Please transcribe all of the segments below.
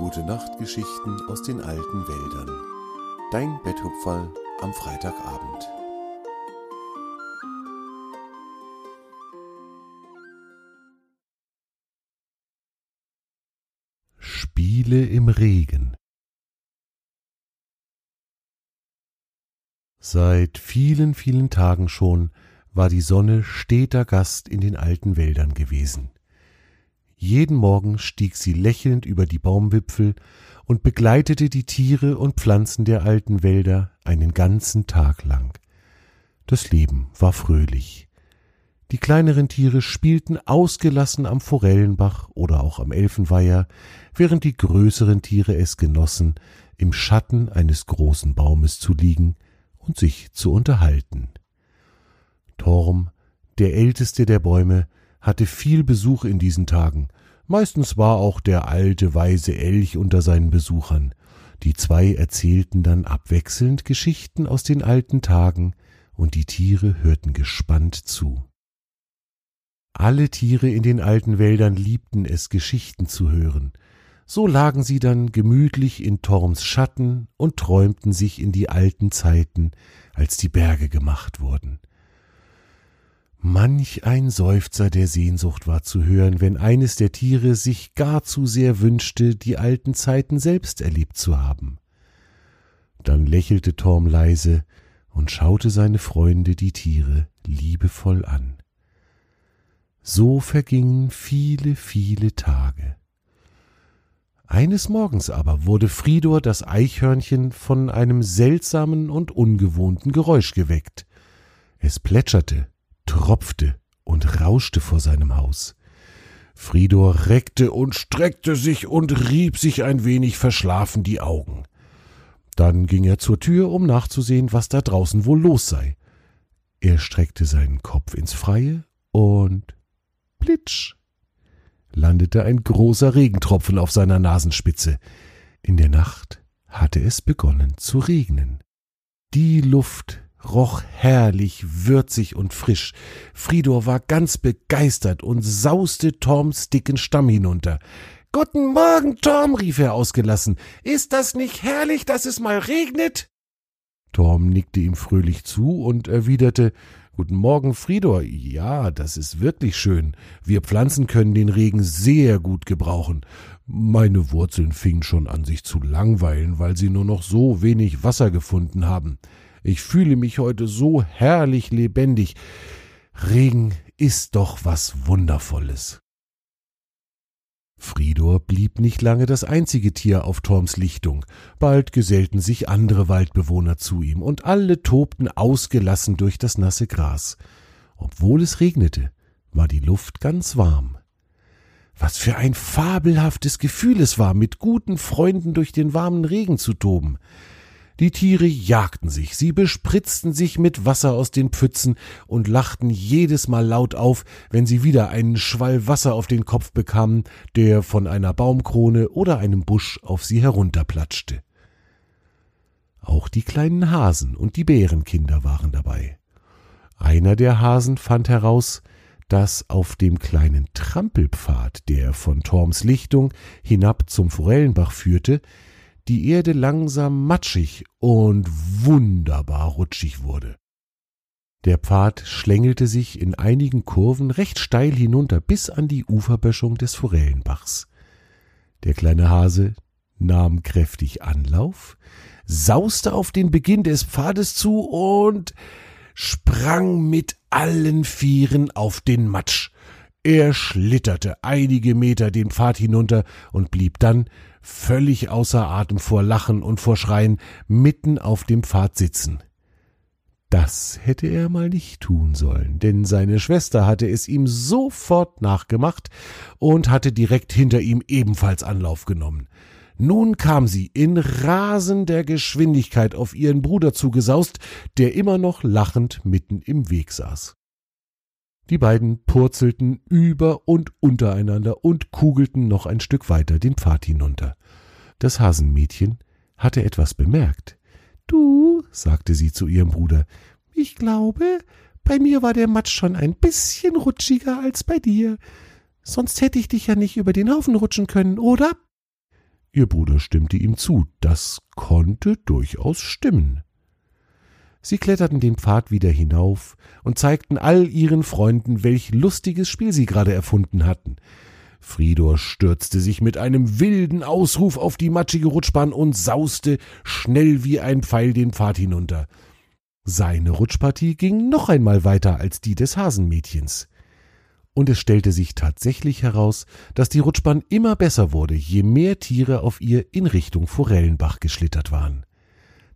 Gute Nachtgeschichten aus den alten Wäldern. Dein Betthupferl am Freitagabend. Spiele im Regen Seit vielen, vielen Tagen schon war die Sonne steter Gast in den alten Wäldern gewesen. Jeden Morgen stieg sie lächelnd über die Baumwipfel und begleitete die Tiere und Pflanzen der alten Wälder einen ganzen Tag lang. Das Leben war fröhlich. Die kleineren Tiere spielten ausgelassen am Forellenbach oder auch am Elfenweiher, während die größeren Tiere es genossen, im Schatten eines großen Baumes zu liegen und sich zu unterhalten. Torm, der älteste der Bäume, hatte viel Besuch in diesen Tagen. Meistens war auch der alte weise Elch unter seinen Besuchern. Die zwei erzählten dann abwechselnd Geschichten aus den alten Tagen, und die Tiere hörten gespannt zu. Alle Tiere in den alten Wäldern liebten es, Geschichten zu hören. So lagen sie dann gemütlich in Torms Schatten und träumten sich in die alten Zeiten, als die Berge gemacht wurden. Manch ein Seufzer der Sehnsucht war zu hören, wenn eines der Tiere sich gar zu sehr wünschte, die alten Zeiten selbst erlebt zu haben. Dann lächelte Torm leise und schaute seine Freunde, die Tiere, liebevoll an. So vergingen viele, viele Tage. Eines Morgens aber wurde Fridor das Eichhörnchen von einem seltsamen und ungewohnten Geräusch geweckt. Es plätscherte, tropfte und rauschte vor seinem Haus. Fridor reckte und streckte sich und rieb sich ein wenig verschlafen die Augen. Dann ging er zur Tür, um nachzusehen, was da draußen wohl los sei. Er streckte seinen Kopf ins Freie und plitsch landete ein großer Regentropfen auf seiner Nasenspitze. In der Nacht hatte es begonnen zu regnen. Die Luft roch herrlich, würzig und frisch. Fridor war ganz begeistert und sauste Torms dicken Stamm hinunter. Guten Morgen, Torm, rief er ausgelassen. Ist das nicht herrlich, dass es mal regnet? Torm nickte ihm fröhlich zu und erwiderte Guten Morgen, Fridor. Ja, das ist wirklich schön. Wir Pflanzen können den Regen sehr gut gebrauchen. Meine Wurzeln fingen schon an, sich zu langweilen, weil sie nur noch so wenig Wasser gefunden haben. Ich fühle mich heute so herrlich lebendig. Regen ist doch was Wundervolles. Fridor blieb nicht lange das einzige Tier auf Torms Lichtung. Bald gesellten sich andere Waldbewohner zu ihm, und alle tobten ausgelassen durch das nasse Gras. Obwohl es regnete, war die Luft ganz warm. Was für ein fabelhaftes Gefühl es war, mit guten Freunden durch den warmen Regen zu toben. Die Tiere jagten sich, sie bespritzten sich mit Wasser aus den Pfützen und lachten jedes Mal laut auf, wenn sie wieder einen Schwall Wasser auf den Kopf bekamen, der von einer Baumkrone oder einem Busch auf sie herunterplatschte. Auch die kleinen Hasen und die Bärenkinder waren dabei. Einer der Hasen fand heraus, dass auf dem kleinen Trampelpfad, der von Torms Lichtung hinab zum Forellenbach führte, die Erde langsam matschig und wunderbar rutschig wurde. Der Pfad schlängelte sich in einigen Kurven recht steil hinunter bis an die Uferböschung des Forellenbachs. Der kleine Hase nahm kräftig Anlauf, sauste auf den Beginn des Pfades zu und sprang mit allen Vieren auf den Matsch. Er schlitterte einige Meter den Pfad hinunter und blieb dann völlig außer Atem vor Lachen und vor Schreien, mitten auf dem Pfad sitzen. Das hätte er mal nicht tun sollen, denn seine Schwester hatte es ihm sofort nachgemacht und hatte direkt hinter ihm ebenfalls Anlauf genommen. Nun kam sie in rasender Geschwindigkeit auf ihren Bruder zugesaust, der immer noch lachend mitten im Weg saß. Die beiden purzelten über und untereinander und kugelten noch ein Stück weiter den Pfad hinunter. Das Hasenmädchen hatte etwas bemerkt. Du, sagte sie zu ihrem Bruder, ich glaube, bei mir war der Matsch schon ein bisschen rutschiger als bei dir. Sonst hätte ich dich ja nicht über den Haufen rutschen können, oder? Ihr Bruder stimmte ihm zu, das konnte durchaus stimmen. Sie kletterten den Pfad wieder hinauf und zeigten all ihren Freunden, welch lustiges Spiel sie gerade erfunden hatten. Fridor stürzte sich mit einem wilden Ausruf auf die matschige Rutschbahn und sauste schnell wie ein Pfeil den Pfad hinunter. Seine Rutschpartie ging noch einmal weiter als die des Hasenmädchens. Und es stellte sich tatsächlich heraus, dass die Rutschbahn immer besser wurde, je mehr Tiere auf ihr in Richtung Forellenbach geschlittert waren.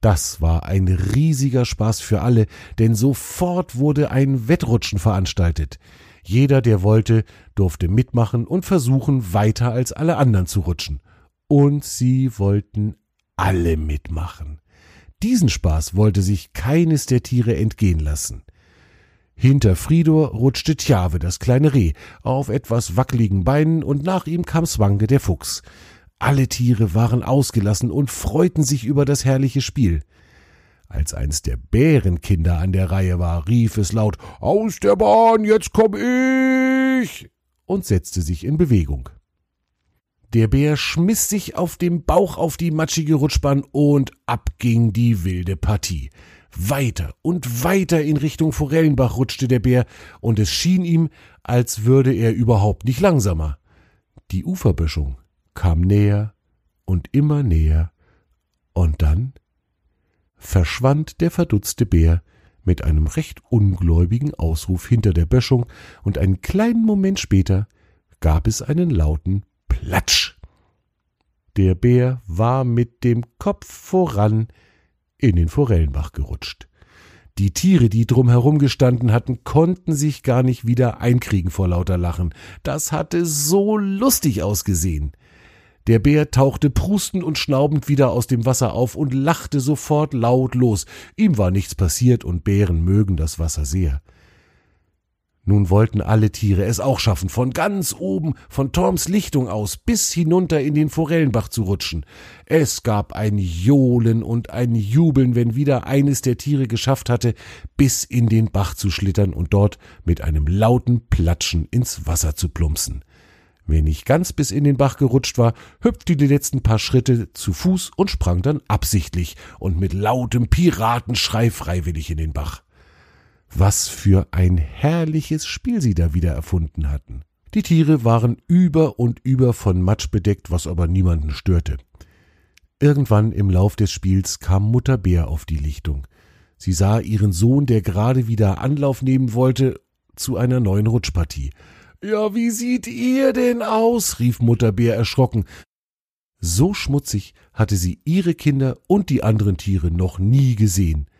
Das war ein riesiger Spaß für alle, denn sofort wurde ein Wettrutschen veranstaltet. Jeder, der wollte, durfte mitmachen und versuchen, weiter als alle anderen zu rutschen. Und sie wollten alle mitmachen. Diesen Spaß wollte sich keines der Tiere entgehen lassen. Hinter Fridor rutschte Tjave, das kleine Reh, auf etwas wackeligen Beinen, und nach ihm kam Swange, der Fuchs. Alle Tiere waren ausgelassen und freuten sich über das herrliche Spiel. Als eins der Bärenkinder an der Reihe war, rief es laut Aus der Bahn, jetzt komm ich und setzte sich in Bewegung. Der Bär schmiss sich auf dem Bauch auf die matschige Rutschbahn und ab ging die wilde Partie. Weiter und weiter in Richtung Forellenbach rutschte der Bär, und es schien ihm, als würde er überhaupt nicht langsamer. Die Uferböschung kam näher und immer näher, und dann verschwand der verdutzte Bär mit einem recht ungläubigen Ausruf hinter der Böschung, und einen kleinen Moment später gab es einen lauten Platsch. Der Bär war mit dem Kopf voran in den Forellenbach gerutscht. Die Tiere, die drumherum gestanden hatten, konnten sich gar nicht wieder einkriegen vor lauter Lachen. Das hatte so lustig ausgesehen. Der Bär tauchte prustend und schnaubend wieder aus dem Wasser auf und lachte sofort laut los. Ihm war nichts passiert und Bären mögen das Wasser sehr. Nun wollten alle Tiere es auch schaffen, von ganz oben, von Torms Lichtung aus, bis hinunter in den Forellenbach zu rutschen. Es gab ein Johlen und ein Jubeln, wenn wieder eines der Tiere geschafft hatte, bis in den Bach zu schlittern und dort mit einem lauten Platschen ins Wasser zu plumpsen. Wer nicht ganz bis in den Bach gerutscht war, hüpfte die letzten paar Schritte zu Fuß und sprang dann absichtlich und mit lautem Piratenschrei freiwillig in den Bach. Was für ein herrliches Spiel sie da wieder erfunden hatten. Die Tiere waren über und über von Matsch bedeckt, was aber niemanden störte. Irgendwann im Lauf des Spiels kam Mutter Bär auf die Lichtung. Sie sah ihren Sohn, der gerade wieder Anlauf nehmen wollte, zu einer neuen Rutschpartie. Ja, wie sieht ihr denn aus? rief Mutter Bär erschrocken. So schmutzig hatte sie ihre Kinder und die anderen Tiere noch nie gesehen.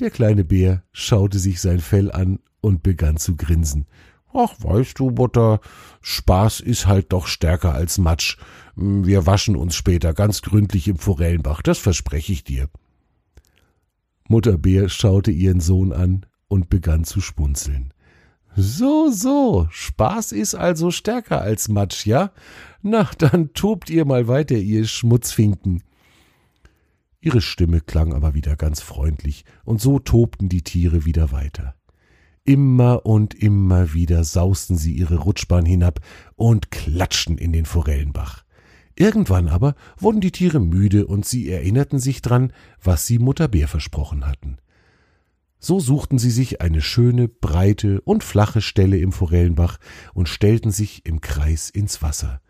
Der kleine Bär schaute sich sein Fell an und begann zu grinsen. Ach, weißt du, Mutter, Spaß ist halt doch stärker als Matsch. Wir waschen uns später ganz gründlich im Forellenbach, das verspreche ich dir. Mutter Bär schaute ihren Sohn an und begann zu spunzeln. So, so, Spaß ist also stärker als Matsch, ja? Na, dann tobt ihr mal weiter, ihr Schmutzfinken. Ihre Stimme klang aber wieder ganz freundlich, und so tobten die Tiere wieder weiter. Immer und immer wieder sausten sie ihre Rutschbahn hinab und klatschten in den Forellenbach. Irgendwann aber wurden die Tiere müde und sie erinnerten sich dran, was sie Mutter Bär versprochen hatten. So suchten sie sich eine schöne, breite und flache Stelle im Forellenbach und stellten sich im Kreis ins Wasser.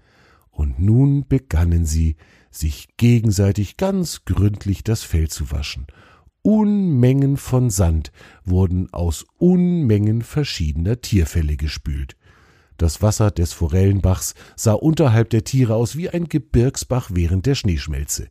Und nun begannen sie, sich gegenseitig ganz gründlich das Fell zu waschen. Unmengen von Sand wurden aus Unmengen verschiedener Tierfälle gespült. Das Wasser des Forellenbachs sah unterhalb der Tiere aus wie ein Gebirgsbach während der Schneeschmelze.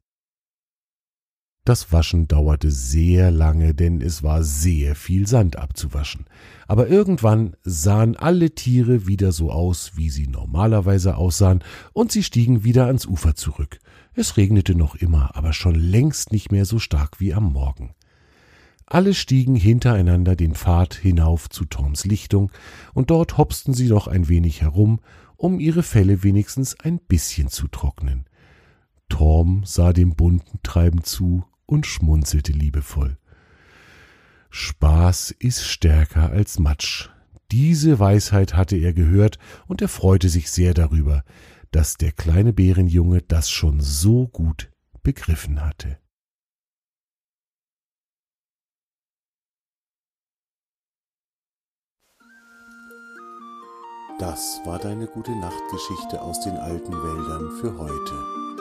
Das Waschen dauerte sehr lange, denn es war sehr viel Sand abzuwaschen. Aber irgendwann sahen alle Tiere wieder so aus, wie sie normalerweise aussahen, und sie stiegen wieder ans Ufer zurück. Es regnete noch immer, aber schon längst nicht mehr so stark wie am Morgen. Alle stiegen hintereinander den Pfad hinauf zu Toms Lichtung, und dort hopsten sie noch ein wenig herum, um ihre Felle wenigstens ein bisschen zu trocknen. Torm sah dem bunten Treiben zu und schmunzelte liebevoll. Spaß ist stärker als Matsch. Diese Weisheit hatte er gehört, und er freute sich sehr darüber, dass der kleine Bärenjunge das schon so gut begriffen hatte. Das war deine gute Nachtgeschichte aus den alten Wäldern für heute.